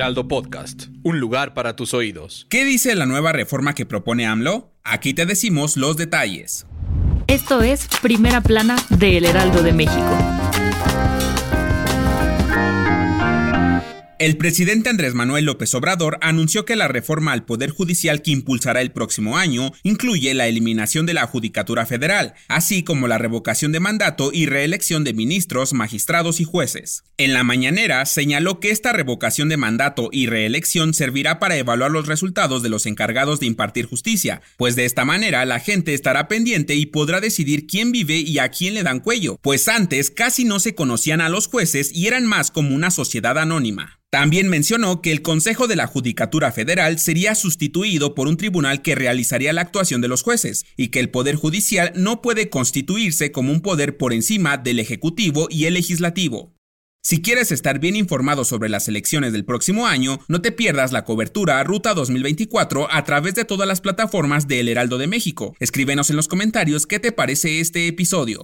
Heraldo Podcast, un lugar para tus oídos. ¿Qué dice la nueva reforma que propone AMLO? Aquí te decimos los detalles. Esto es Primera Plana de El Heraldo de México. El presidente Andrés Manuel López Obrador anunció que la reforma al Poder Judicial que impulsará el próximo año incluye la eliminación de la Judicatura Federal, así como la revocación de mandato y reelección de ministros, magistrados y jueces. En la mañanera señaló que esta revocación de mandato y reelección servirá para evaluar los resultados de los encargados de impartir justicia, pues de esta manera la gente estará pendiente y podrá decidir quién vive y a quién le dan cuello, pues antes casi no se conocían a los jueces y eran más como una sociedad anónima. También mencionó que el Consejo de la Judicatura Federal sería sustituido por un tribunal que realizaría la actuación de los jueces y que el Poder Judicial no puede constituirse como un poder por encima del Ejecutivo y el Legislativo. Si quieres estar bien informado sobre las elecciones del próximo año, no te pierdas la cobertura Ruta 2024 a través de todas las plataformas de El Heraldo de México. Escríbenos en los comentarios qué te parece este episodio.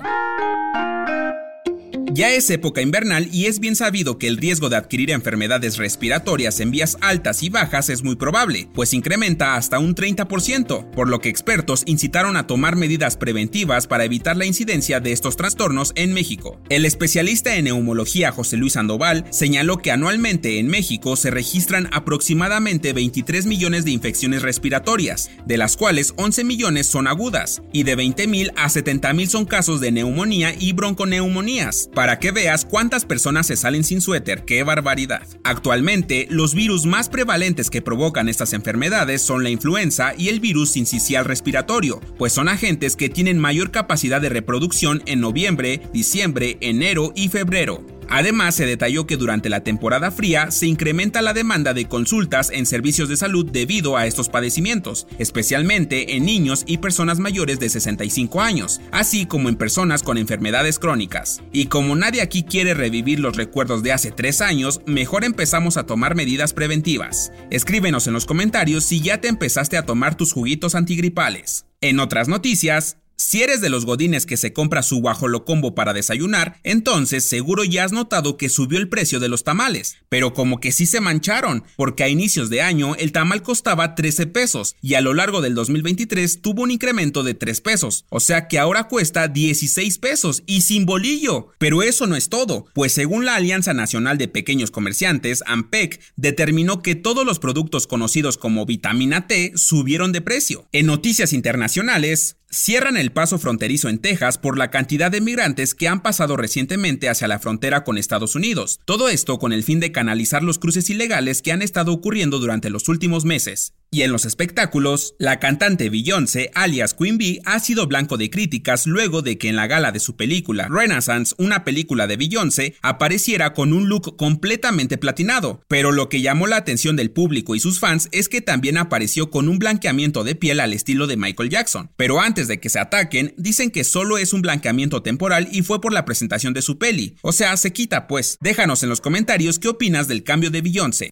Ya es época invernal y es bien sabido que el riesgo de adquirir enfermedades respiratorias en vías altas y bajas es muy probable, pues incrementa hasta un 30%, por lo que expertos incitaron a tomar medidas preventivas para evitar la incidencia de estos trastornos en México. El especialista en neumología José Luis Sandoval señaló que anualmente en México se registran aproximadamente 23 millones de infecciones respiratorias, de las cuales 11 millones son agudas, y de 20 mil a 70 mil son casos de neumonía y bronconeumonías para que veas cuántas personas se salen sin suéter, qué barbaridad. Actualmente, los virus más prevalentes que provocan estas enfermedades son la influenza y el virus sincicial respiratorio, pues son agentes que tienen mayor capacidad de reproducción en noviembre, diciembre, enero y febrero. Además, se detalló que durante la temporada fría se incrementa la demanda de consultas en servicios de salud debido a estos padecimientos, especialmente en niños y personas mayores de 65 años, así como en personas con enfermedades crónicas. Y como nadie aquí quiere revivir los recuerdos de hace tres años, mejor empezamos a tomar medidas preventivas. Escríbenos en los comentarios si ya te empezaste a tomar tus juguitos antigripales. En otras noticias, si eres de los godines que se compra su guajolocombo para desayunar, entonces seguro ya has notado que subió el precio de los tamales, pero como que sí se mancharon, porque a inicios de año el tamal costaba 13 pesos y a lo largo del 2023 tuvo un incremento de 3 pesos, o sea que ahora cuesta 16 pesos y sin bolillo. Pero eso no es todo, pues según la Alianza Nacional de Pequeños Comerciantes, AMPEC, determinó que todos los productos conocidos como vitamina T subieron de precio. En noticias internacionales, cierran el paso fronterizo en Texas por la cantidad de migrantes que han pasado recientemente hacia la frontera con Estados Unidos. Todo esto con el fin de canalizar los cruces ilegales que han estado ocurriendo durante los últimos meses. Y en los espectáculos, la cantante Beyoncé, alias Queen Bee, ha sido blanco de críticas luego de que en la gala de su película Renaissance, una película de Beyoncé, apareciera con un look completamente platinado. Pero lo que llamó la atención del público y sus fans es que también apareció con un blanqueamiento de piel al estilo de Michael Jackson. Pero antes de que se ataquen, dicen que solo es un blanqueamiento temporal y fue por la presentación de su peli. O sea, se quita pues. Déjanos en los comentarios qué opinas del cambio de Beyoncé.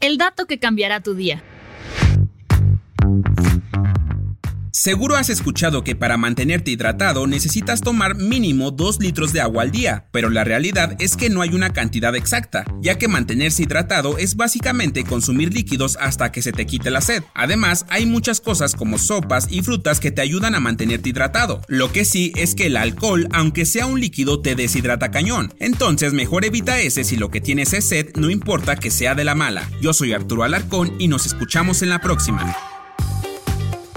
El dato que cambiará tu día. Seguro has escuchado que para mantenerte hidratado necesitas tomar mínimo 2 litros de agua al día, pero la realidad es que no hay una cantidad exacta, ya que mantenerse hidratado es básicamente consumir líquidos hasta que se te quite la sed. Además, hay muchas cosas como sopas y frutas que te ayudan a mantenerte hidratado. Lo que sí es que el alcohol, aunque sea un líquido, te deshidrata cañón. Entonces mejor evita ese si lo que tienes es sed, no importa que sea de la mala. Yo soy Arturo Alarcón y nos escuchamos en la próxima.